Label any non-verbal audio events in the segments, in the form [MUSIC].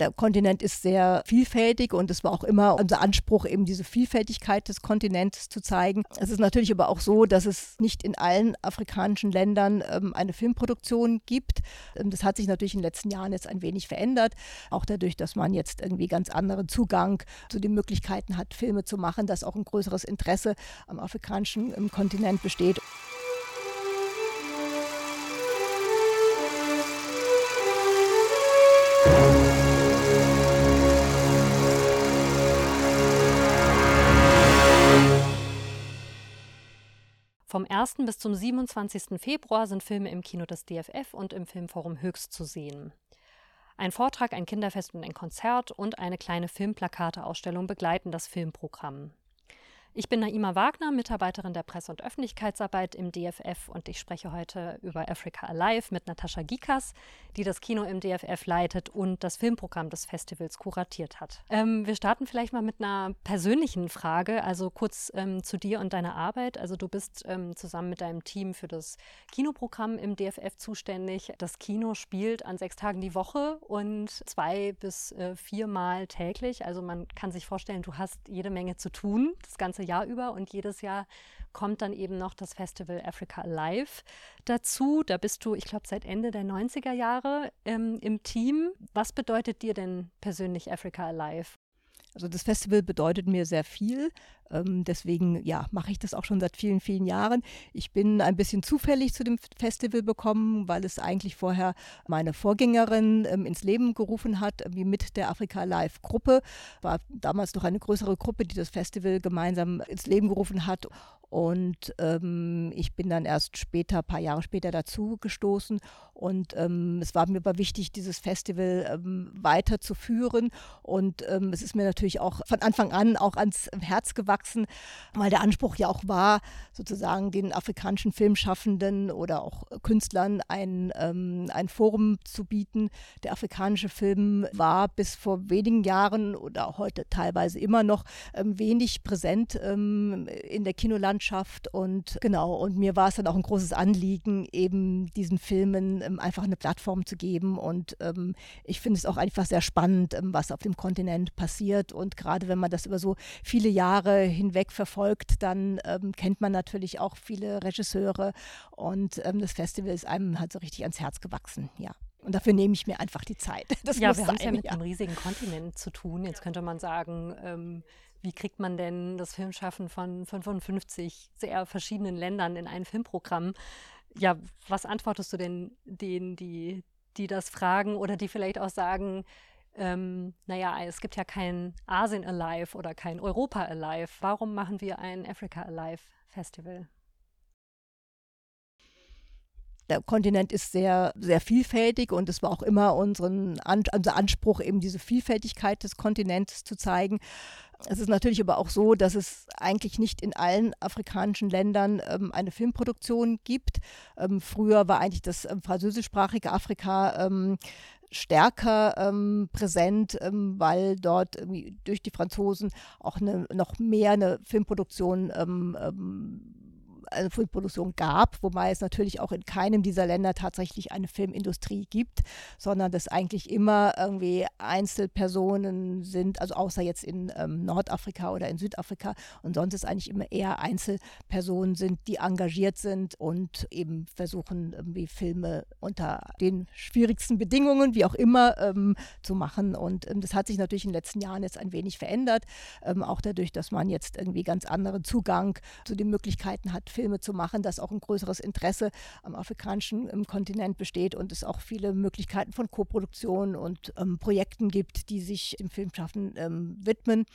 Der Kontinent ist sehr vielfältig und es war auch immer unser Anspruch, eben diese Vielfältigkeit des Kontinents zu zeigen. Es ist natürlich aber auch so, dass es nicht in allen afrikanischen Ländern ähm, eine Filmproduktion gibt. Ähm, das hat sich natürlich in den letzten Jahren jetzt ein wenig verändert, auch dadurch, dass man jetzt irgendwie ganz anderen Zugang zu den Möglichkeiten hat, Filme zu machen, dass auch ein größeres Interesse am afrikanischen ähm, Kontinent besteht. Vom 1. bis zum 27. Februar sind Filme im Kino des DFF und im Filmforum Höchst zu sehen. Ein Vortrag, ein Kinderfest und ein Konzert und eine kleine Filmplakateausstellung begleiten das Filmprogramm. Ich bin Naima Wagner, Mitarbeiterin der Presse- und Öffentlichkeitsarbeit im DFF und ich spreche heute über Africa Alive mit Natascha Gikas, die das Kino im DFF leitet und das Filmprogramm des Festivals kuratiert hat. Ähm, wir starten vielleicht mal mit einer persönlichen Frage, also kurz ähm, zu dir und deiner Arbeit. Also du bist ähm, zusammen mit deinem Team für das Kinoprogramm im DFF zuständig. Das Kino spielt an sechs Tagen die Woche und zwei bis äh, viermal täglich. Also man kann sich vorstellen, du hast jede Menge zu tun. Das ganze Jahr über und jedes Jahr kommt dann eben noch das Festival Africa Alive dazu. Da bist du, ich glaube, seit Ende der 90er Jahre ähm, im Team. Was bedeutet dir denn persönlich Africa Alive? Also das Festival bedeutet mir sehr viel. Ähm, deswegen ja, mache ich das auch schon seit vielen, vielen Jahren. Ich bin ein bisschen zufällig zu dem Festival gekommen, weil es eigentlich vorher meine Vorgängerin ähm, ins Leben gerufen hat, wie mit der Afrika Live Gruppe. War damals noch eine größere Gruppe, die das Festival gemeinsam ins Leben gerufen hat. Und ähm, ich bin dann erst später, ein paar Jahre später dazu gestoßen. Und ähm, es war mir aber wichtig, dieses Festival ähm, weiterzuführen. Und ähm, es ist mir natürlich auch von Anfang an auch ans Herz gewachsen, weil der Anspruch ja auch war, sozusagen den afrikanischen Filmschaffenden oder auch Künstlern ein, ähm, ein Forum zu bieten. Der afrikanische Film war bis vor wenigen Jahren oder heute teilweise immer noch ähm, wenig präsent in der Kinolandschaft. Landschaft und genau, und mir war es dann auch ein großes Anliegen, eben diesen Filmen ähm, einfach eine Plattform zu geben. Und ähm, ich finde es auch einfach sehr spannend, ähm, was auf dem Kontinent passiert. Und gerade wenn man das über so viele Jahre hinweg verfolgt, dann ähm, kennt man natürlich auch viele Regisseure und ähm, das Festival ist einem halt so richtig ans Herz gewachsen, ja. Und dafür nehme ich mir einfach die Zeit. [LAUGHS] Das ja, wir haben es ja mit ja. einem riesigen Kontinent zu tun. Jetzt könnte man sagen, ähm, wie kriegt man denn das Filmschaffen von 55 sehr verschiedenen Ländern in ein Filmprogramm? Ja, was antwortest du denn denen, die, die das fragen oder die vielleicht auch sagen, ähm, naja, es gibt ja kein Asien Alive oder kein Europa Alive. Warum machen wir ein Africa Alive Festival? der Kontinent ist sehr, sehr vielfältig und es war auch immer unseren, unser Anspruch, eben diese Vielfältigkeit des Kontinents zu zeigen. Es ist natürlich aber auch so, dass es eigentlich nicht in allen afrikanischen Ländern ähm, eine Filmproduktion gibt. Ähm, früher war eigentlich das ähm, französischsprachige Afrika ähm, stärker ähm, präsent, ähm, weil dort durch die Franzosen auch eine, noch mehr eine Filmproduktion eine Filmproduktion gab, wobei es natürlich auch in keinem dieser Länder tatsächlich eine Filmindustrie gibt, sondern das eigentlich immer irgendwie Einzelpersonen sind, also außer jetzt in ähm, Nordafrika oder in Südafrika. Und sonst ist eigentlich immer eher Einzelpersonen sind, die engagiert sind und eben versuchen irgendwie Filme unter den schwierigsten Bedingungen, wie auch immer, ähm, zu machen. Und ähm, das hat sich natürlich in den letzten Jahren jetzt ein wenig verändert, ähm, auch dadurch, dass man jetzt irgendwie ganz anderen Zugang zu den Möglichkeiten hat, Filme zu machen, dass auch ein größeres Interesse am afrikanischen Kontinent besteht und es auch viele Möglichkeiten von Koproduktion und ähm, Projekten gibt, die sich dem Filmschaffen ähm, widmen.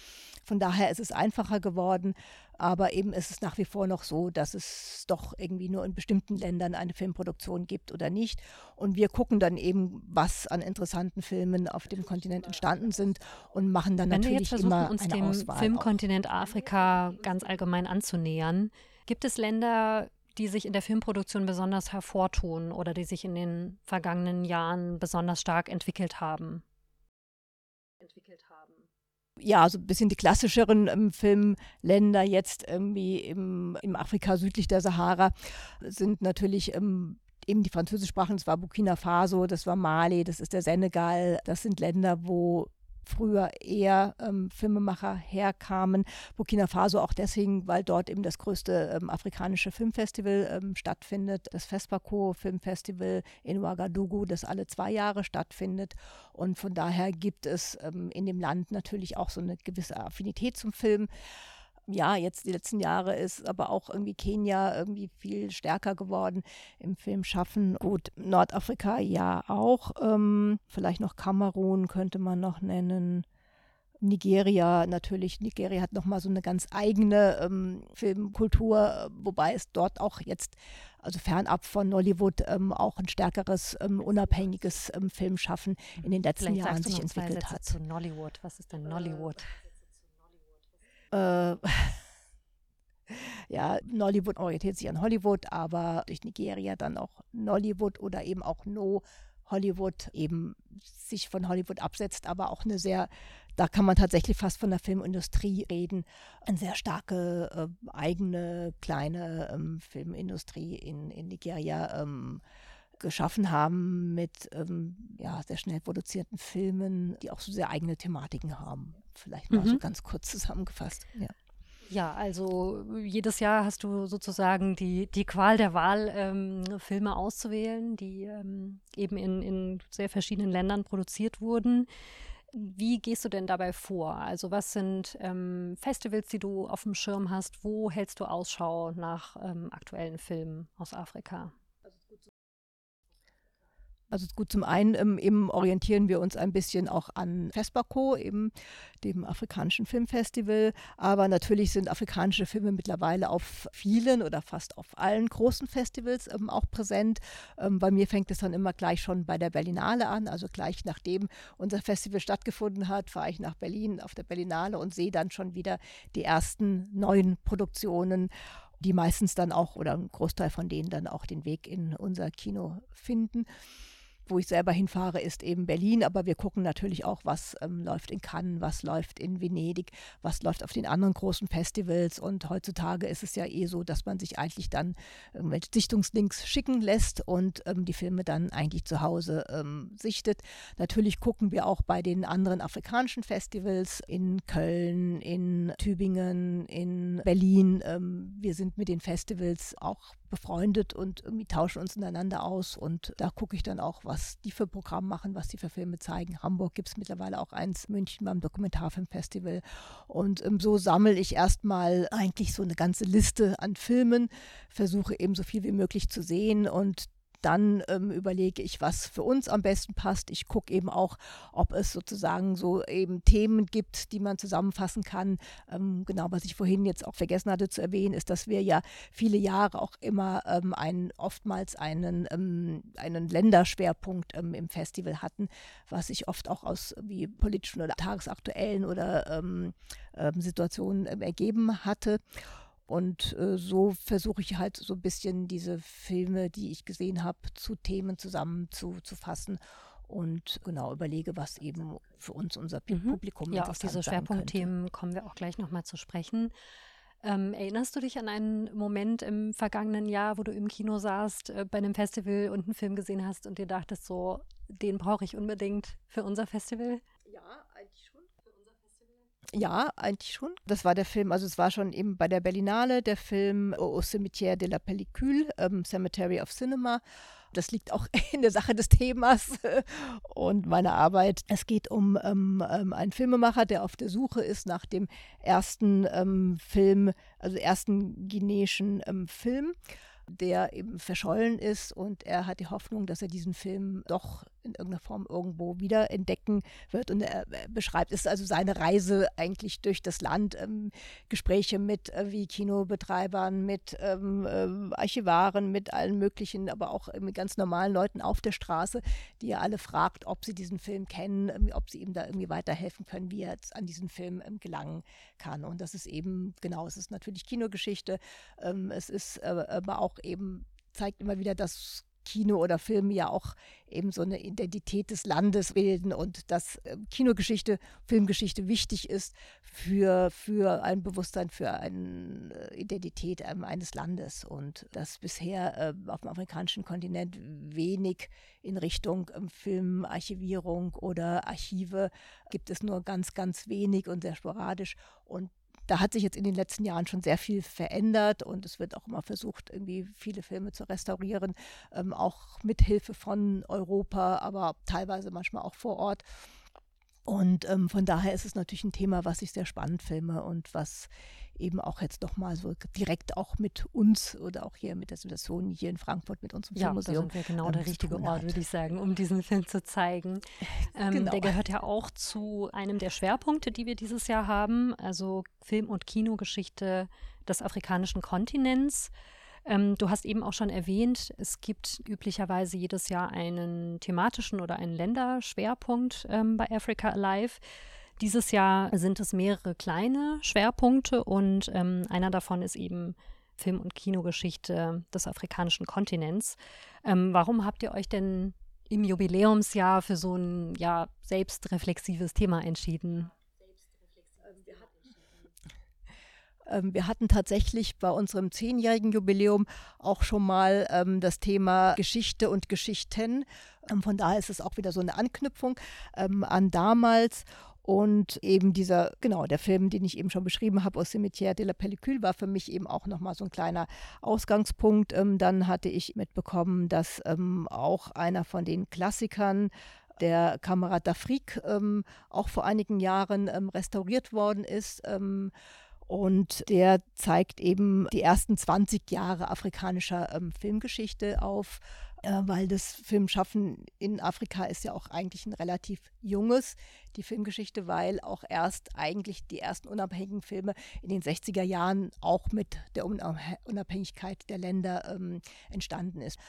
Von daher ist es einfacher geworden. Aber eben ist es nach wie vor noch so, dass es doch irgendwie nur in bestimmten Ländern eine Filmproduktion gibt oder nicht. Und wir gucken dann eben, was an interessanten Filmen auf dem Kontinent entstanden sind und machen dann Wenn natürlich wir jetzt immer uns eine dem Auswahl Filmkontinent Afrika ganz allgemein anzunähern, Gibt es Länder, die sich in der Filmproduktion besonders hervortun oder die sich in den vergangenen Jahren besonders stark entwickelt haben? Entwickelt haben. Ja, so ein bisschen die klassischeren ähm, Filmländer jetzt irgendwie im, im Afrika südlich der Sahara sind natürlich ähm, eben die französischsprachigen, das war Burkina Faso, das war Mali, das ist der Senegal. Das sind Länder, wo früher eher ähm, Filmemacher herkamen. Burkina Faso auch deswegen, weil dort eben das größte ähm, afrikanische Filmfestival ähm, stattfindet, das Fespaco Filmfestival in Ouagadougou, das alle zwei Jahre stattfindet. Und von daher gibt es ähm, in dem Land natürlich auch so eine gewisse Affinität zum Film ja, jetzt die letzten Jahre ist aber auch irgendwie Kenia irgendwie viel stärker geworden im Filmschaffen. Gut, Nordafrika ja auch. Ähm, vielleicht noch Kamerun könnte man noch nennen. Nigeria natürlich. Nigeria hat nochmal so eine ganz eigene ähm, Filmkultur, wobei es dort auch jetzt, also fernab von Nollywood, ähm, auch ein stärkeres ähm, unabhängiges ähm, Filmschaffen in den letzten Vielleicht Jahren sich entwickelt hat. Zu Nollywood. Was ist denn Nollywood? Äh, [LAUGHS] ja, Nollywood orientiert sich an Hollywood, aber durch Nigeria dann auch Nollywood oder eben auch No Hollywood eben sich von Hollywood absetzt, aber auch eine sehr, da kann man tatsächlich fast von der Filmindustrie reden, eine sehr starke äh, eigene kleine ähm, Filmindustrie in, in Nigeria ähm, geschaffen haben mit ähm, ja, sehr schnell produzierten Filmen, die auch so sehr eigene Thematiken haben. Vielleicht mal mhm. so ganz kurz zusammengefasst. Ja. Ja, also jedes Jahr hast du sozusagen die, die Qual der Wahl, ähm, Filme auszuwählen, die ähm, eben in, in sehr verschiedenen Ländern produziert wurden. Wie gehst du denn dabei vor? Also was sind ähm, Festivals, die du auf dem Schirm hast? Wo hältst du Ausschau nach ähm, aktuellen Filmen aus Afrika? Also gut, zum einen ähm, eben orientieren wir uns ein bisschen auch an FESPACO, eben dem afrikanischen Filmfestival. Aber natürlich sind afrikanische Filme mittlerweile auf vielen oder fast auf allen großen Festivals ähm, auch präsent. Ähm, bei mir fängt es dann immer gleich schon bei der Berlinale an. Also gleich nachdem unser Festival stattgefunden hat, fahre ich nach Berlin auf der Berlinale und sehe dann schon wieder die ersten neuen Produktionen die meistens dann auch oder ein Großteil von denen dann auch den Weg in unser Kino finden wo ich selber hinfahre, ist eben Berlin. Aber wir gucken natürlich auch, was ähm, läuft in Cannes, was läuft in Venedig, was läuft auf den anderen großen Festivals. Und heutzutage ist es ja eh so, dass man sich eigentlich dann irgendwelche Sichtungslinks schicken lässt und ähm, die Filme dann eigentlich zu Hause ähm, sichtet. Natürlich gucken wir auch bei den anderen afrikanischen Festivals in Köln, in Tübingen, in Berlin. Ähm, wir sind mit den Festivals auch befreundet und irgendwie tauschen uns untereinander aus. Und da gucke ich dann auch, was die für Programm machen, was die für Filme zeigen. Hamburg gibt es mittlerweile auch eins, München beim Dokumentarfilmfestival. Und ähm, so sammle ich erstmal eigentlich so eine ganze Liste an Filmen, versuche eben so viel wie möglich zu sehen und dann ähm, überlege ich, was für uns am besten passt. Ich gucke eben auch, ob es sozusagen so eben Themen gibt, die man zusammenfassen kann. Ähm, genau, was ich vorhin jetzt auch vergessen hatte zu erwähnen, ist, dass wir ja viele Jahre auch immer ähm, einen, oftmals einen, ähm, einen Länderschwerpunkt ähm, im Festival hatten, was sich oft auch aus wie politischen oder tagesaktuellen oder ähm, Situationen ergeben hatte. Und äh, so versuche ich halt so ein bisschen diese Filme, die ich gesehen habe, zu Themen zusammenzufassen und genau überlege, was eben für uns unser mhm. Publikum Ja, auf diese Schwerpunktthemen kommen wir auch gleich nochmal zu sprechen. Ähm, erinnerst du dich an einen Moment im vergangenen Jahr, wo du im Kino saßt, äh, bei einem Festival und einen Film gesehen hast und dir dachtest, so, den brauche ich unbedingt für unser Festival? Ja, ja, eigentlich schon. Das war der Film, also es war schon eben bei der Berlinale der Film Au Cimetière de la Pellicule, ähm, Cemetery of Cinema. Das liegt auch [LAUGHS] in der Sache des Themas [LAUGHS] und meiner Arbeit. Es geht um ähm, ähm, einen Filmemacher, der auf der Suche ist nach dem ersten ähm, Film, also ersten guineischen ähm, Film der eben verschollen ist und er hat die Hoffnung, dass er diesen Film doch in irgendeiner Form irgendwo wieder entdecken wird. Und er beschreibt, es also seine Reise eigentlich durch das Land, ähm, Gespräche mit äh, wie Kinobetreibern, mit ähm, äh, Archivaren, mit allen möglichen, aber auch mit ganz normalen Leuten auf der Straße, die er alle fragt, ob sie diesen Film kennen, ob sie ihm da irgendwie weiterhelfen können, wie er jetzt an diesen Film ähm, gelangen kann. Und das ist eben, genau, es ist natürlich Kinogeschichte, ähm, es ist äh, aber auch eben zeigt immer wieder das Kino oder Filme ja auch eben so eine Identität des Landes bilden und dass äh, Kinogeschichte, Filmgeschichte wichtig ist für, für ein Bewusstsein, für eine äh, Identität ähm, eines Landes und dass bisher äh, auf dem afrikanischen Kontinent wenig in Richtung ähm, Filmarchivierung oder Archive gibt es nur ganz, ganz wenig und sehr sporadisch und da hat sich jetzt in den letzten Jahren schon sehr viel verändert und es wird auch immer versucht, irgendwie viele Filme zu restaurieren, ähm, auch mit Hilfe von Europa, aber teilweise manchmal auch vor Ort. Und ähm, von daher ist es natürlich ein Thema, was ich sehr spannend filme und was eben auch jetzt nochmal so direkt auch mit uns oder auch hier mit der Situation hier in Frankfurt mit unserem ja, Filmmuseum. Ja, da sind wir genau ähm, der richtige Ort, würde ich sagen, um diesen Film zu zeigen. Ähm, genau. Der gehört ja auch zu einem der Schwerpunkte, die wir dieses Jahr haben, also Film- und Kinogeschichte des afrikanischen Kontinents. Ähm, du hast eben auch schon erwähnt, es gibt üblicherweise jedes Jahr einen thematischen oder einen Länderschwerpunkt ähm, bei Africa Alive. Dieses Jahr sind es mehrere kleine Schwerpunkte und ähm, einer davon ist eben Film- und Kinogeschichte des afrikanischen Kontinents. Ähm, warum habt ihr euch denn im Jubiläumsjahr für so ein ja, selbstreflexives Thema entschieden? Ähm, wir hatten tatsächlich bei unserem zehnjährigen Jubiläum auch schon mal ähm, das Thema Geschichte und Geschichten. Ähm, von daher ist es auch wieder so eine Anknüpfung ähm, an damals. Und eben dieser, genau, der Film, den ich eben schon beschrieben habe, aus Cimetière de la Pellicule, war für mich eben auch nochmal so ein kleiner Ausgangspunkt. Ähm, dann hatte ich mitbekommen, dass ähm, auch einer von den Klassikern, der Kamerad d'Afrique, ähm, auch vor einigen Jahren ähm, restauriert worden ist. Ähm, und der zeigt eben die ersten 20 Jahre afrikanischer ähm, Filmgeschichte auf äh, weil das Filmschaffen in Afrika ist ja auch eigentlich ein relativ junges, die Filmgeschichte, weil auch erst eigentlich die ersten unabhängigen Filme in den 60er Jahren auch mit der Unabhängigkeit der Länder ähm, entstanden ist.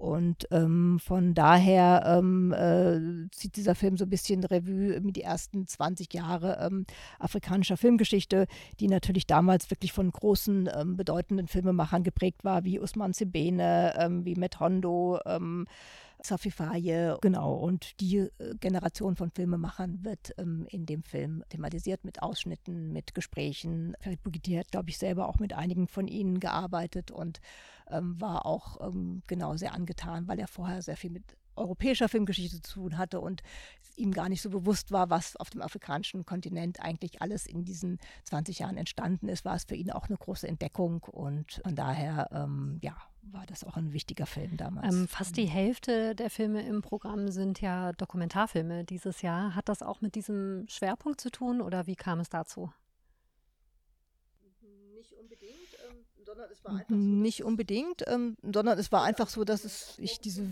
Und ähm, von daher ähm, äh, zieht dieser Film so ein bisschen Revue mit die ersten 20 Jahre ähm, afrikanischer Filmgeschichte, die natürlich damals wirklich von großen, ähm, bedeutenden Filmemachern geprägt war, wie Usman Sebene, ähm, wie Matt Hondo, Faye, genau. Und die äh, Generation von Filmemachern wird ähm, in dem Film thematisiert mit Ausschnitten, mit Gesprächen. Ferit Bougiti hat, glaube ich, selber auch mit einigen von ihnen gearbeitet und ähm, war auch ähm, genau sehr angetan, weil er vorher sehr viel mit europäischer Filmgeschichte zu tun hatte und ihm gar nicht so bewusst war, was auf dem afrikanischen Kontinent eigentlich alles in diesen 20 Jahren entstanden ist, war es für ihn auch eine große Entdeckung und von daher, ähm, ja, war das auch ein wichtiger Film damals. Ähm, fast die Hälfte der Filme im Programm sind ja Dokumentarfilme dieses Jahr. Hat das auch mit diesem Schwerpunkt zu tun oder wie kam es dazu? Nicht unbedingt sondern es war einfach so, Nicht unbedingt, ähm, sondern es war einfach so, dass es, ich diese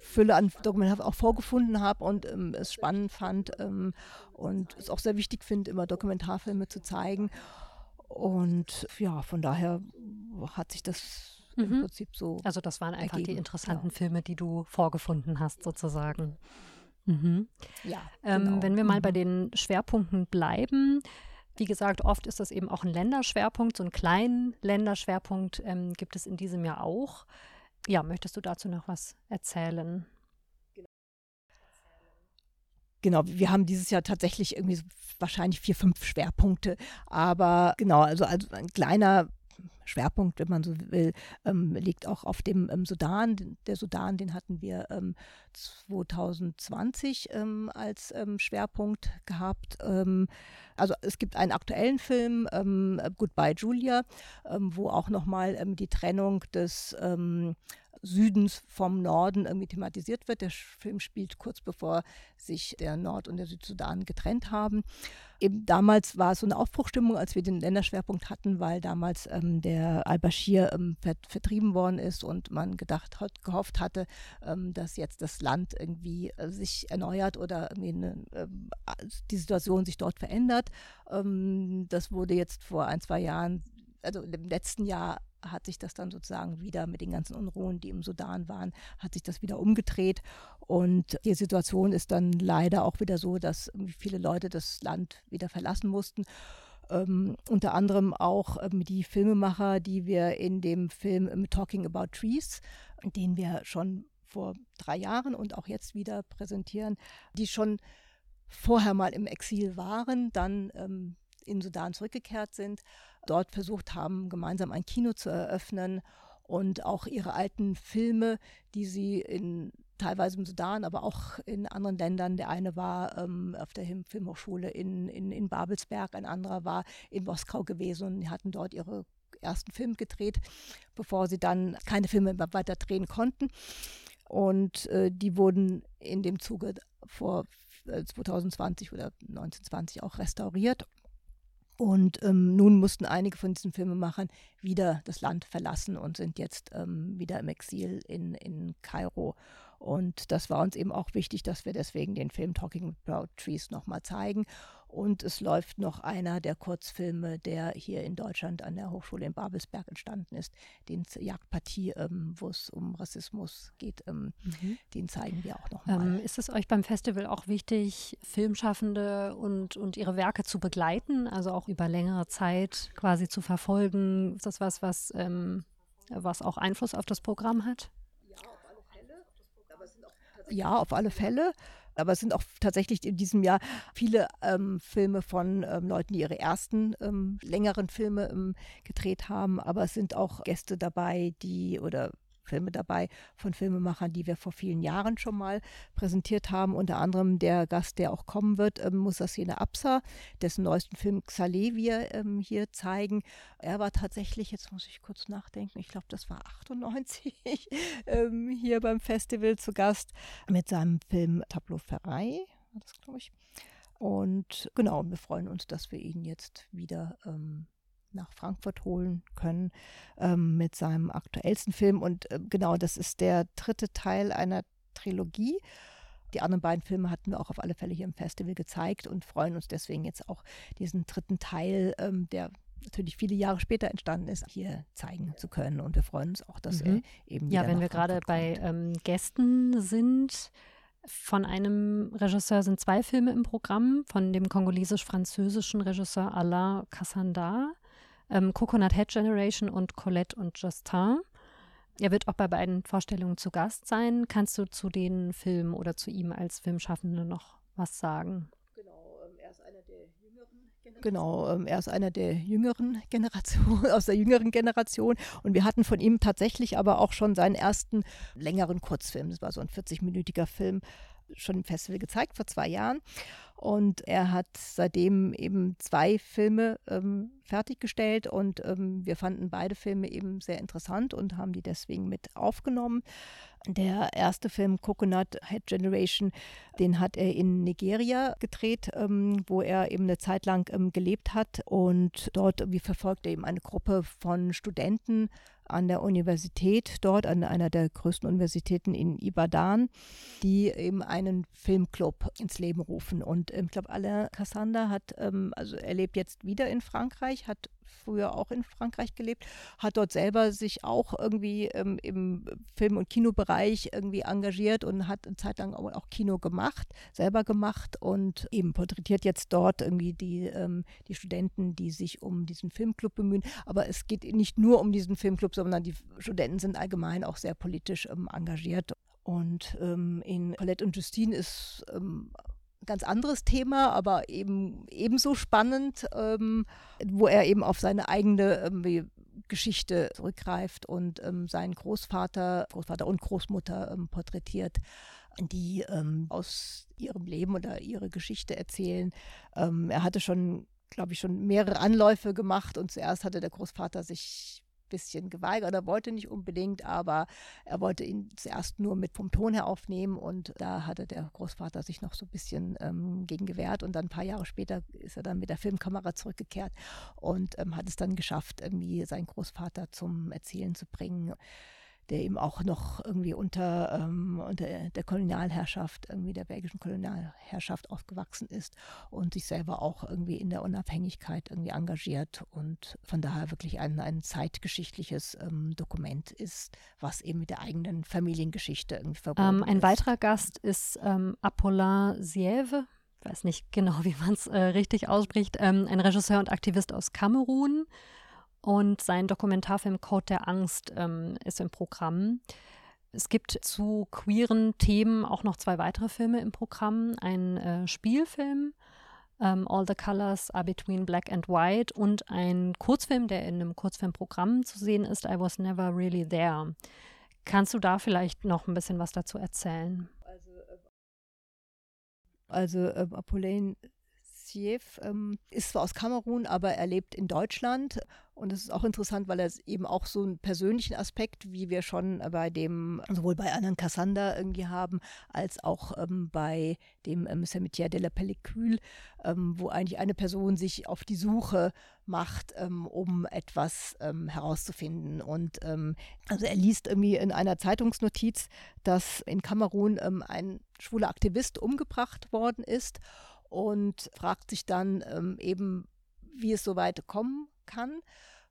Fülle an Dokumenten auch vorgefunden habe und ähm, es spannend fand ähm, und es auch sehr wichtig finde, immer Dokumentarfilme zu zeigen. Und ja, von daher hat sich das mhm. im Prinzip so. Also das waren einfach ergeben. die interessanten ja. Filme, die du vorgefunden hast, sozusagen. Mhm. Ja. Ähm, genau. wenn wir mal bei mhm. den Schwerpunkten bleiben, wie gesagt, oft ist das eben auch ein Länderschwerpunkt. So einen kleinen Länderschwerpunkt ähm, gibt es in diesem Jahr auch. Ja, möchtest du dazu noch was erzählen? Genau, wir haben dieses Jahr tatsächlich irgendwie so wahrscheinlich vier, fünf Schwerpunkte. Aber genau, also, also ein kleiner Schwerpunkt, wenn man so will, ähm, liegt auch auf dem ähm, Sudan. Der Sudan, den hatten wir ähm, 2020 ähm, als ähm, Schwerpunkt gehabt. Ähm, also es gibt einen aktuellen Film, Goodbye Julia, wo auch nochmal die Trennung des Südens vom Norden irgendwie thematisiert wird. Der Film spielt kurz bevor sich der Nord- und der Südsudan getrennt haben eben damals war es so eine Aufbruchstimmung, als wir den Länderschwerpunkt hatten, weil damals ähm, der Al-Bashir ähm, vertrieben worden ist und man gedacht hat, gehofft hatte, ähm, dass jetzt das Land irgendwie äh, sich erneuert oder eine, ähm, die Situation sich dort verändert. Ähm, das wurde jetzt vor ein, zwei Jahren also im letzten Jahr hat sich das dann sozusagen wieder mit den ganzen Unruhen, die im Sudan waren, hat sich das wieder umgedreht. Und die Situation ist dann leider auch wieder so, dass viele Leute das Land wieder verlassen mussten. Ähm, unter anderem auch ähm, die Filmemacher, die wir in dem Film ähm, Talking About Trees, den wir schon vor drei Jahren und auch jetzt wieder präsentieren, die schon vorher mal im Exil waren, dann ähm, in Sudan zurückgekehrt sind, dort versucht haben, gemeinsam ein Kino zu eröffnen und auch ihre alten Filme, die sie in teilweise im Sudan, aber auch in anderen Ländern. Der eine war ähm, auf der Filmhochschule in, in, in Babelsberg, ein anderer war in Moskau gewesen und hatten dort ihre ersten Film gedreht, bevor sie dann keine Filme mehr weiter drehen konnten. Und äh, die wurden in dem Zuge vor 2020 äh, oder 1920 auch restauriert. Und ähm, nun mussten einige von diesen Filmemachern wieder das Land verlassen und sind jetzt ähm, wieder im Exil in, in Kairo. Und das war uns eben auch wichtig, dass wir deswegen den Film Talking About Trees nochmal zeigen. Und es läuft noch einer der Kurzfilme, der hier in Deutschland an der Hochschule in Babelsberg entstanden ist, den Jagdpartie, ähm, wo es um Rassismus geht. Ähm, mhm. Den zeigen wir auch nochmal. Ähm, ist es euch beim Festival auch wichtig, Filmschaffende und, und ihre Werke zu begleiten, also auch über längere Zeit quasi zu verfolgen? Ist das was, was, ähm, was auch Einfluss auf das Programm hat? Ja, auf alle Fälle. Aber es sind auch tatsächlich in diesem Jahr viele ähm, Filme von ähm, Leuten, die ihre ersten ähm, längeren Filme ähm, gedreht haben. Aber es sind auch Gäste dabei, die oder Filme dabei von Filmemachern, die wir vor vielen Jahren schon mal präsentiert haben. Unter anderem der Gast, der auch kommen wird, ähm, Musassine Absa, dessen neuesten Film Xale wir ähm, hier zeigen. Er war tatsächlich, jetzt muss ich kurz nachdenken, ich glaube, das war 98 [LAUGHS] ähm, hier beim Festival zu Gast mit seinem Film Tableau Ferrei, das glaube ich. Und genau, wir freuen uns, dass wir ihn jetzt wieder ähm, nach Frankfurt holen können ähm, mit seinem aktuellsten Film. Und äh, genau, das ist der dritte Teil einer Trilogie. Die anderen beiden Filme hatten wir auch auf alle Fälle hier im Festival gezeigt und freuen uns deswegen jetzt auch diesen dritten Teil, ähm, der natürlich viele Jahre später entstanden ist, hier zeigen zu können. Und wir freuen uns auch, dass mhm. er eben. Ja, wenn wir gerade bei ähm, Gästen sind. Von einem Regisseur sind zwei Filme im Programm, von dem kongolesisch-französischen Regisseur Alain Cassandar ähm, Coconut Head Generation und Colette und Justin. Er wird auch bei beiden Vorstellungen zu Gast sein. Kannst du zu den Filmen oder zu ihm als Filmschaffende noch was sagen? Genau, ähm, er ist einer der jüngeren Generationen. Genau, ähm, er ist einer der jüngeren Generation, [LAUGHS] aus der jüngeren Generation. Und wir hatten von ihm tatsächlich aber auch schon seinen ersten längeren Kurzfilm. Das war so ein 40-minütiger Film, schon im Festival gezeigt vor zwei Jahren. Und er hat seitdem eben zwei Filme ähm, fertiggestellt und ähm, wir fanden beide Filme eben sehr interessant und haben die deswegen mit aufgenommen. Der erste Film Coconut Head Generation, den hat er in Nigeria gedreht, ähm, wo er eben eine Zeit lang ähm, gelebt hat und dort verfolgt er eben eine Gruppe von Studenten an der Universität dort, an einer der größten Universitäten in Ibadan, die eben einen Filmclub ins Leben rufen. Und ähm, ich glaube, Alain Cassander hat, ähm, also er lebt jetzt wieder in Frankreich, hat früher auch in Frankreich gelebt, hat dort selber sich auch irgendwie ähm, im Film- und Kinobereich irgendwie engagiert und hat eine Zeit lang auch Kino gemacht, selber gemacht und eben porträtiert jetzt dort irgendwie die, ähm, die Studenten, die sich um diesen Filmclub bemühen. Aber es geht nicht nur um diesen Filmclub, sondern die Studenten sind allgemein auch sehr politisch ähm, engagiert. Und ähm, in Colette und Justine ist ähm, ganz anderes Thema, aber eben ebenso spannend, ähm, wo er eben auf seine eigene Geschichte zurückgreift und ähm, seinen Großvater, Großvater und Großmutter ähm, porträtiert, die ähm, aus ihrem Leben oder ihre Geschichte erzählen. Ähm, er hatte schon, glaube ich, schon mehrere Anläufe gemacht und zuerst hatte der Großvater sich bisschen geweigert. Er wollte nicht unbedingt, aber er wollte ihn zuerst nur mit vom Ton her aufnehmen und da hatte der Großvater sich noch so ein bisschen ähm, gegen gewehrt und dann ein paar Jahre später ist er dann mit der Filmkamera zurückgekehrt und ähm, hat es dann geschafft, irgendwie seinen Großvater zum Erzählen zu bringen der eben auch noch irgendwie unter, ähm, unter der Kolonialherrschaft, irgendwie der belgischen Kolonialherrschaft aufgewachsen ist und sich selber auch irgendwie in der Unabhängigkeit irgendwie engagiert und von daher wirklich ein, ein zeitgeschichtliches ähm, Dokument ist, was eben mit der eigenen Familiengeschichte irgendwie verbunden ähm, ein ist. weiterer Gast ist ähm, Apollin Sieve weiß nicht genau, [LAUGHS] wie man es äh, richtig ausspricht, ähm, ein Regisseur und Aktivist aus Kamerun. Und sein Dokumentarfilm Code der Angst ähm, ist im Programm. Es gibt zu queeren Themen auch noch zwei weitere Filme im Programm. Ein äh, Spielfilm, ähm, All the Colors Are Between Black and White, und ein Kurzfilm, der in einem Kurzfilmprogramm zu sehen ist, I Was Never Really There. Kannst du da vielleicht noch ein bisschen was dazu erzählen? Also, also äh, Apolline Siev ähm, ist zwar aus Kamerun, aber er lebt in Deutschland. Und es ist auch interessant, weil er eben auch so einen persönlichen Aspekt, wie wir schon bei dem, sowohl bei Annan Cassander irgendwie haben, als auch ähm, bei dem ähm, Cimetière de la Pellicule, ähm, wo eigentlich eine Person sich auf die Suche macht, ähm, um etwas ähm, herauszufinden. Und ähm, also er liest irgendwie in einer Zeitungsnotiz, dass in Kamerun ein schwuler Aktivist umgebracht worden ist und fragt sich dann ähm, eben, wie es so weit kommen kann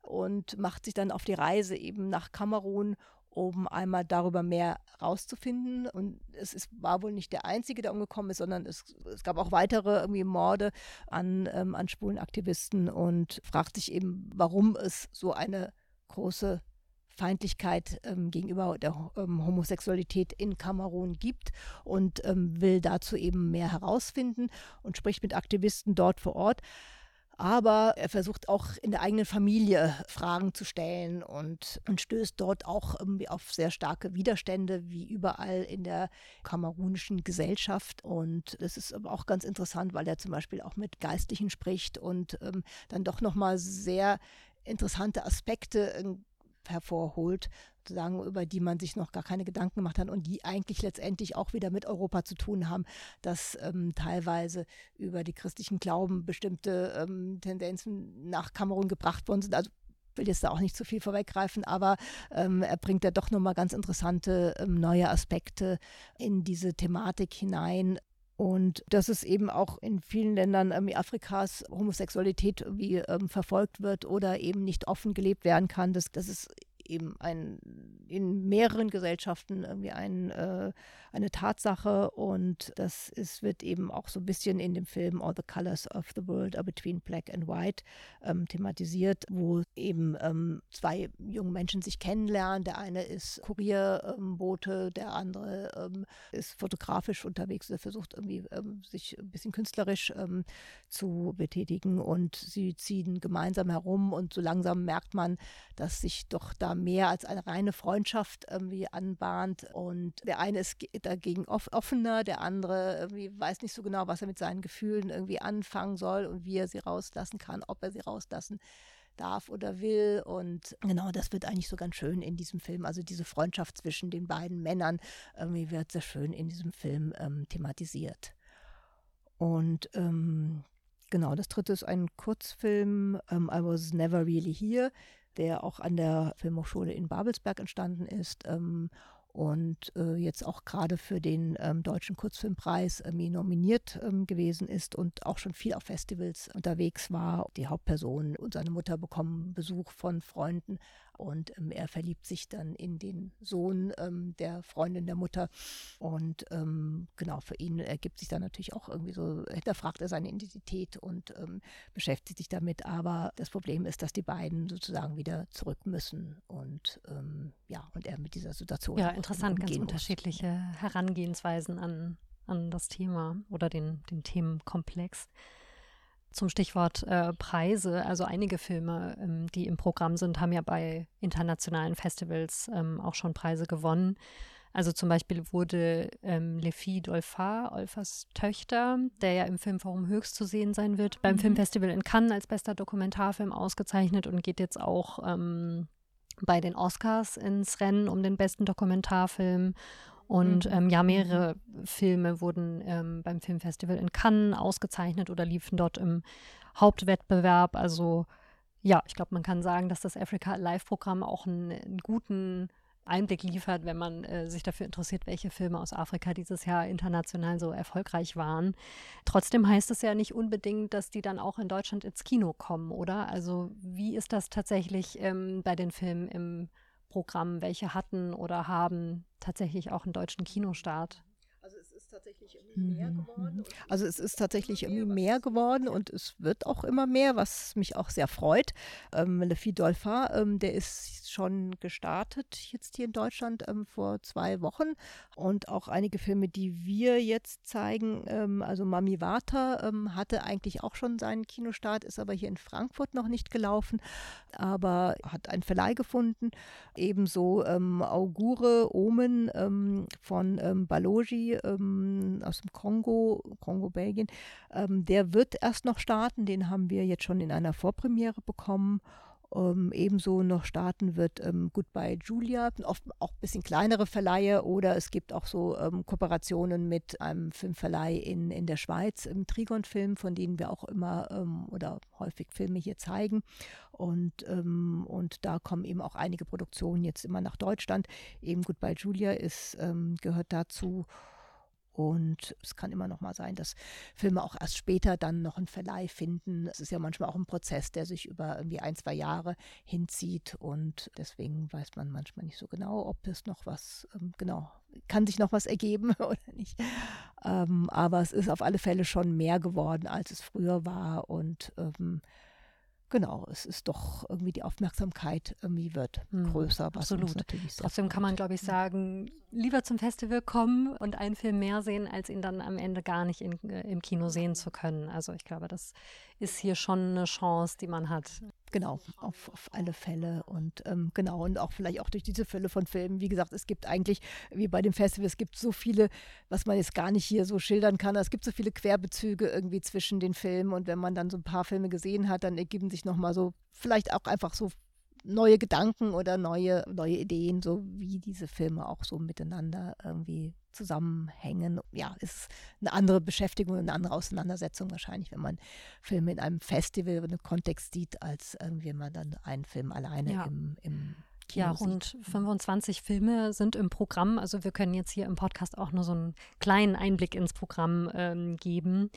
und macht sich dann auf die Reise eben nach Kamerun, um einmal darüber mehr rauszufinden. Und es ist, war wohl nicht der Einzige, der umgekommen ist, sondern es, es gab auch weitere irgendwie Morde an, ähm, an schwulen und fragt sich eben, warum es so eine große Feindlichkeit ähm, gegenüber der ähm, Homosexualität in Kamerun gibt und ähm, will dazu eben mehr herausfinden und spricht mit Aktivisten dort vor Ort. Aber er versucht auch in der eigenen Familie Fragen zu stellen und, und stößt dort auch auf sehr starke Widerstände, wie überall in der kamerunischen Gesellschaft. Und das ist aber auch ganz interessant, weil er zum Beispiel auch mit Geistlichen spricht und ähm, dann doch nochmal sehr interessante Aspekte hervorholt, sozusagen, über die man sich noch gar keine Gedanken gemacht hat und die eigentlich letztendlich auch wieder mit Europa zu tun haben, dass ähm, teilweise über die christlichen Glauben bestimmte ähm, Tendenzen nach Kamerun gebracht worden sind. Also will jetzt da auch nicht zu viel vorweggreifen, aber ähm, er bringt da doch nochmal ganz interessante ähm, neue Aspekte in diese Thematik hinein, und dass es eben auch in vielen Ländern ähm, Afrikas Homosexualität wie ähm, verfolgt wird oder eben nicht offen gelebt werden kann, das, das ist eben ein, in mehreren Gesellschaften irgendwie ein, äh, eine Tatsache und das ist, wird eben auch so ein bisschen in dem Film All the Colors of the World are Between Black and White ähm, thematisiert, wo eben ähm, zwei junge Menschen sich kennenlernen. Der eine ist Kurierbote, der andere ähm, ist fotografisch unterwegs, er versucht irgendwie ähm, sich ein bisschen künstlerisch ähm, zu betätigen und sie ziehen gemeinsam herum und so langsam merkt man, dass sich doch da mehr als eine reine Freundschaft irgendwie anbahnt und der eine ist dagegen offener, der andere irgendwie weiß nicht so genau, was er mit seinen Gefühlen irgendwie anfangen soll und wie er sie rauslassen kann, ob er sie rauslassen darf oder will. Und genau, das wird eigentlich so ganz schön in diesem Film. Also diese Freundschaft zwischen den beiden Männern irgendwie wird sehr schön in diesem Film ähm, thematisiert. Und ähm, genau, das dritte ist ein Kurzfilm, ähm, I Was Never Really Here, der auch an der Filmhochschule in Babelsberg entstanden ist. Ähm, und äh, jetzt auch gerade für den ähm, Deutschen Kurzfilmpreis äh, nominiert ähm, gewesen ist und auch schon viel auf Festivals unterwegs war. Die Hauptperson und seine Mutter bekommen Besuch von Freunden und ähm, er verliebt sich dann in den Sohn ähm, der Freundin der Mutter. Und ähm, genau, für ihn ergibt sich dann natürlich auch irgendwie so, hinterfragt er seine Identität und ähm, beschäftigt sich damit. Aber das Problem ist, dass die beiden sozusagen wieder zurück müssen und ähm, ja, und er mit dieser Situation. Ja, interessant, ganz unterschiedliche Herangehensweisen an, an das Thema oder den, den Themenkomplex. Zum Stichwort äh, Preise, also einige Filme, ähm, die im Programm sind, haben ja bei internationalen Festivals ähm, auch schon Preise gewonnen. Also zum Beispiel wurde ähm, Filles d'Olfa, Olfas Töchter, der ja im Filmforum höchst zu sehen sein wird, beim mhm. Filmfestival in Cannes als bester Dokumentarfilm ausgezeichnet und geht jetzt auch ähm, bei den Oscars ins Rennen um den besten Dokumentarfilm. Und mhm. ähm, ja, mehrere Filme wurden ähm, beim Filmfestival in Cannes ausgezeichnet oder liefen dort im Hauptwettbewerb. Also ja, ich glaube, man kann sagen, dass das Africa Live-Programm auch einen, einen, guten Einblick liefert, wenn man äh, sich dafür interessiert, welche Filme aus Afrika dieses Jahr international so erfolgreich waren. Trotzdem heißt es ja nicht unbedingt, dass die dann auch in Deutschland ins Kino kommen, oder? Also wie ist das tatsächlich ähm, bei den Filmen im Programm, welche hatten oder haben tatsächlich auch einen deutschen Kinostart. Also es ist tatsächlich irgendwie mehr mhm, geworden. Mhm. Also es ist tatsächlich irgendwie mehr geworden und es wird auch immer mehr, was mich auch sehr freut. Ähm, Le Dolphin, ähm, der ist schon gestartet jetzt hier in Deutschland ähm, vor zwei Wochen und auch einige Filme, die wir jetzt zeigen, ähm, also Mami Vata ähm, hatte eigentlich auch schon seinen Kinostart, ist aber hier in Frankfurt noch nicht gelaufen, aber hat einen Verleih gefunden. Ebenso ähm, Augure Omen von ähm, Balogi aus dem Kongo, Kongo, Belgien, der wird erst noch starten, den haben wir jetzt schon in einer Vorpremiere bekommen ähm, ebenso noch starten wird ähm, Goodbye Julia, oft auch ein bisschen kleinere Verleihe oder es gibt auch so ähm, Kooperationen mit einem Filmverleih in, in der Schweiz, im Trigon-Film, von denen wir auch immer ähm, oder häufig Filme hier zeigen. Und, ähm, und da kommen eben auch einige Produktionen jetzt immer nach Deutschland. Eben Goodbye Julia ist, ähm, gehört dazu. Und es kann immer noch mal sein, dass Filme auch erst später dann noch einen Verleih finden. Es ist ja manchmal auch ein Prozess, der sich über irgendwie ein, zwei Jahre hinzieht. Und deswegen weiß man manchmal nicht so genau, ob es noch was, ähm, genau, kann sich noch was ergeben [LAUGHS] oder nicht. Ähm, aber es ist auf alle Fälle schon mehr geworden, als es früher war. Und ähm, genau, es ist doch irgendwie die Aufmerksamkeit irgendwie wird hm, größer, was absolut. natürlich Trotzdem kann man, glaube ich, sagen, lieber zum Festival kommen und einen Film mehr sehen, als ihn dann am Ende gar nicht in, äh, im Kino sehen zu können. Also ich glaube, das ist hier schon eine Chance, die man hat. Genau, auf, auf alle Fälle. Und ähm, genau, und auch vielleicht auch durch diese Fülle von Filmen. Wie gesagt, es gibt eigentlich, wie bei dem Festival, es gibt so viele, was man jetzt gar nicht hier so schildern kann. Es gibt so viele Querbezüge irgendwie zwischen den Filmen. Und wenn man dann so ein paar Filme gesehen hat, dann ergeben sich nochmal so, vielleicht auch einfach so neue Gedanken oder neue, neue Ideen, so wie diese Filme auch so miteinander irgendwie zusammenhängen. Ja, ist eine andere Beschäftigung, eine andere Auseinandersetzung wahrscheinlich, wenn man Filme in einem Festival oder einem Kontext sieht, als wenn man dann einen Film alleine ja. im, im Kino ja, rund 25 Filme sind im Programm. Also wir können jetzt hier im Podcast auch nur so einen kleinen Einblick ins Programm ähm, geben.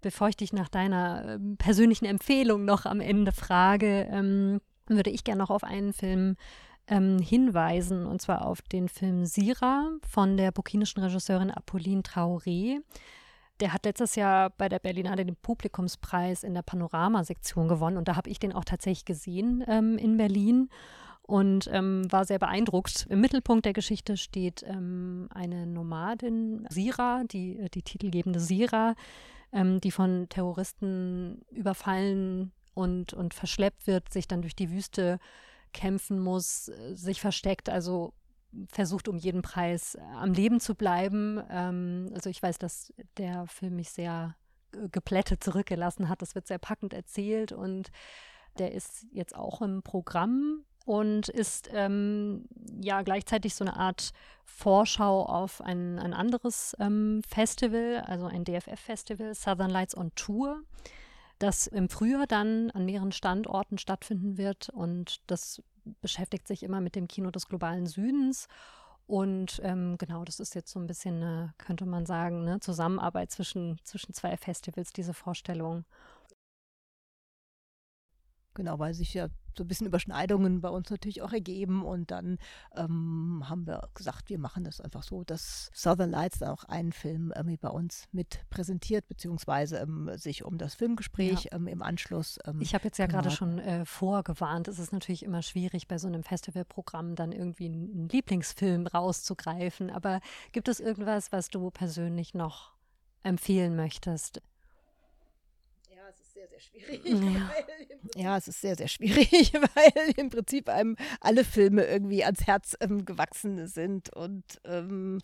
Bevor ich dich nach deiner äh, persönlichen Empfehlung noch am Ende frage, ähm, würde ich gerne noch auf einen Film ähm, hinweisen, und zwar auf den Film Sira von der burkinischen Regisseurin Apolline Traoré. Der hat letztes Jahr bei der Berlinale den Publikumspreis in der Panorama-Sektion gewonnen und da habe ich den auch tatsächlich gesehen ähm, in Berlin und ähm, war sehr beeindruckt. Im Mittelpunkt der Geschichte steht ähm, eine Nomadin, Sira, die, die titelgebende Sira, ähm, die von Terroristen überfallen und, und verschleppt wird, sich dann durch die Wüste kämpfen muss, äh, sich versteckt, also versucht um jeden Preis äh, am Leben zu bleiben. Ähm, also ich weiß, dass der Film mich sehr geplättet zurückgelassen hat. Das wird sehr packend erzählt und der ist jetzt auch im Programm und ist ähm, ja gleichzeitig so eine Art Vorschau auf ein, ein anderes ähm, Festival, also ein DFF-Festival, Southern Lights on Tour das im Frühjahr dann an mehreren Standorten stattfinden wird. Und das beschäftigt sich immer mit dem Kino des globalen Südens. Und ähm, genau, das ist jetzt so ein bisschen, eine, könnte man sagen, eine Zusammenarbeit zwischen, zwischen zwei Festivals, diese Vorstellung. Genau, weil sich ja so ein bisschen Überschneidungen bei uns natürlich auch ergeben. Und dann ähm, haben wir gesagt, wir machen das einfach so, dass Southern Lights dann auch einen Film irgendwie bei uns mit präsentiert, beziehungsweise ähm, sich um das Filmgespräch ja. ähm, im Anschluss. Ähm, ich habe jetzt ja gerade schon äh, vorgewarnt, es ist natürlich immer schwierig, bei so einem Festivalprogramm dann irgendwie einen Lieblingsfilm rauszugreifen. Aber gibt es irgendwas, was du persönlich noch empfehlen möchtest? Sehr, sehr schwierig. Ja. ja. es ist sehr, sehr schwierig, [LAUGHS] weil im Prinzip einem alle Filme irgendwie ans Herz ähm, gewachsen sind und ähm,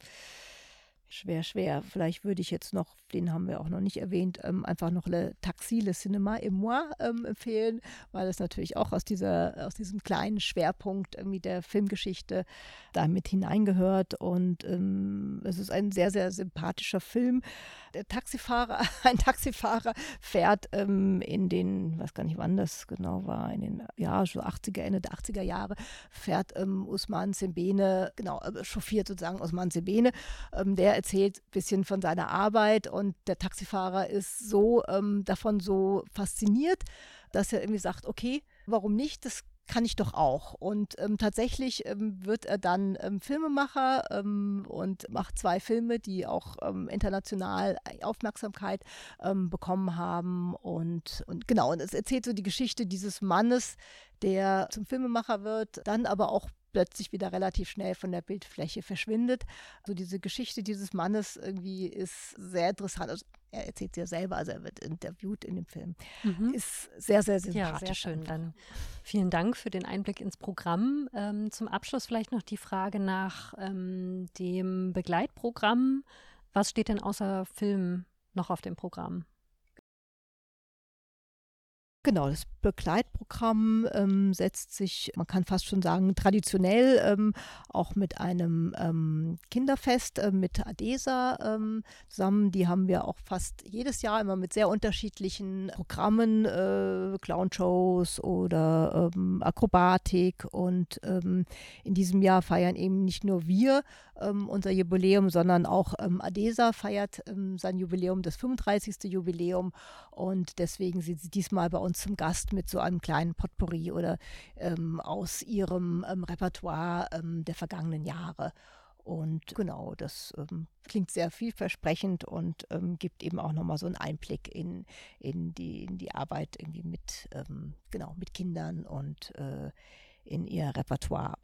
schwer, schwer. Vielleicht würde ich jetzt noch, den haben wir auch noch nicht erwähnt, ähm, einfach noch Le Taxi, Le Cinéma et moi ähm, empfehlen, weil es natürlich auch aus, dieser, aus diesem kleinen Schwerpunkt irgendwie der Filmgeschichte da mit hineingehört. Und ähm, es ist ein sehr, sehr sympathischer Film. Der Taxifahrer, [LAUGHS] ein Taxifahrer fährt ähm, in den, weiß gar nicht wann das genau war, in den ja, so 80er, Ende der 80er Jahre, fährt ähm, Usman Sembene, genau, äh, chauffiert sozusagen Usman Sembene, ähm, der erzählt ein bisschen von seiner Arbeit und der Taxifahrer ist so ähm, davon so fasziniert, dass er irgendwie sagt, okay, warum nicht? Das kann ich doch auch. Und ähm, tatsächlich ähm, wird er dann ähm, Filmemacher ähm, und macht zwei Filme, die auch ähm, international Aufmerksamkeit bekommen haben. Und, und genau, und es erzählt so die Geschichte dieses Mannes, der zum Filmemacher wird, dann aber auch plötzlich wieder relativ schnell von der Bildfläche verschwindet. Also diese Geschichte dieses Mannes irgendwie ist sehr interessant. Also er erzählt sie ja selber, also er wird interviewt in dem Film. Mhm. Ist sehr, sehr, sehr Ja, sehr schön. Einfach. Dann vielen Dank für den Einblick ins Programm. Ähm, zum Abschluss vielleicht noch die Frage nach ähm, dem Begleitprogramm. Was steht denn außer Film noch auf dem Programm? Genau, das Begleitprogramm ähm, setzt sich, man kann fast schon sagen, traditionell ähm, auch mit einem ähm, Kinderfest äh, mit Adesa ähm, zusammen. Die haben wir auch fast jedes Jahr immer mit sehr unterschiedlichen Programmen, äh, Clownshows oder ähm, Akrobatik. Und ähm, in diesem Jahr feiern eben nicht nur wir unser Jubiläum, sondern auch Adesa feiert sein Jubiläum, das 35. Jubiläum. Und deswegen sind sie diesmal bei uns uns zum Gast mit so einem kleinen Potpourri oder ähm, aus ihrem ähm, Repertoire ähm, der vergangenen Jahre. Und genau, das ähm, klingt sehr vielversprechend und ähm, gibt eben auch nochmal so einen Einblick in, in, die, in die Arbeit irgendwie mit, ähm, genau, mit Kindern und äh, in ihr Repertoire.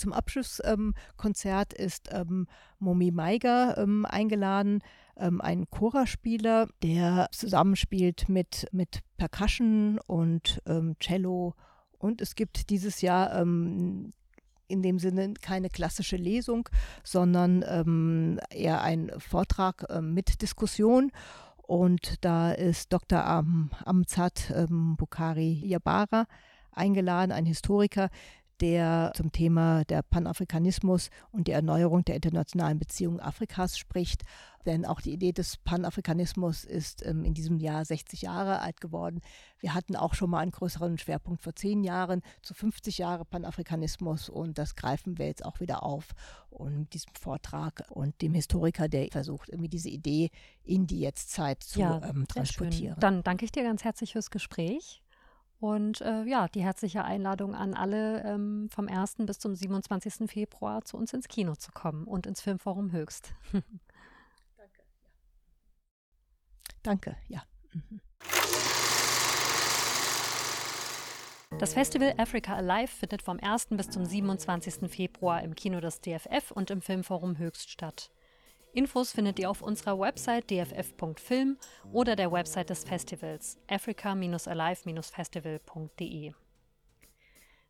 Zum Abschlusskonzert ist ähm, Momi Meiger ähm, eingeladen, ähm, ein Chora-Spieler, der zusammenspielt mit, mit Percussion und ähm, Cello. Und es gibt dieses Jahr ähm, in dem Sinne keine klassische Lesung, sondern ähm, eher ein Vortrag mit Diskussion. Und da ist Dr. Am Amzat Bukhari Yabara eingeladen, ein Historiker, der zum Thema der Panafrikanismus und die Erneuerung der internationalen Beziehungen Afrikas spricht. Denn auch die Idee des Panafrikanismus ist ähm, in diesem Jahr 60 Jahre alt geworden. Wir hatten auch schon mal einen größeren Schwerpunkt vor zehn Jahren zu 50 Jahre Panafrikanismus und das greifen wir jetzt auch wieder auf und mit diesem Vortrag und dem Historiker, der versucht, irgendwie diese Idee in die Jetztzeit zu ja, ähm, transportieren. Dann danke ich dir ganz herzlich fürs Gespräch. Und äh, ja, die herzliche Einladung an alle, ähm, vom 1. bis zum 27. Februar zu uns ins Kino zu kommen und ins Filmforum Höchst. [LAUGHS] Danke, ja. Danke, ja. Mhm. Das Festival Africa Alive findet vom 1. bis zum 27. Februar im Kino des DFF und im Filmforum Höchst statt. Infos findet ihr auf unserer Website dff.film oder der Website des Festivals africa-alive-festival.de.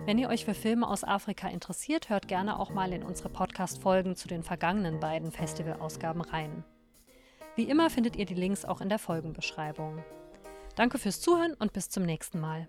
Wenn ihr euch für Filme aus Afrika interessiert, hört gerne auch mal in unsere Podcast-Folgen zu den vergangenen beiden Festivalausgaben rein. Wie immer findet ihr die Links auch in der Folgenbeschreibung. Danke fürs Zuhören und bis zum nächsten Mal.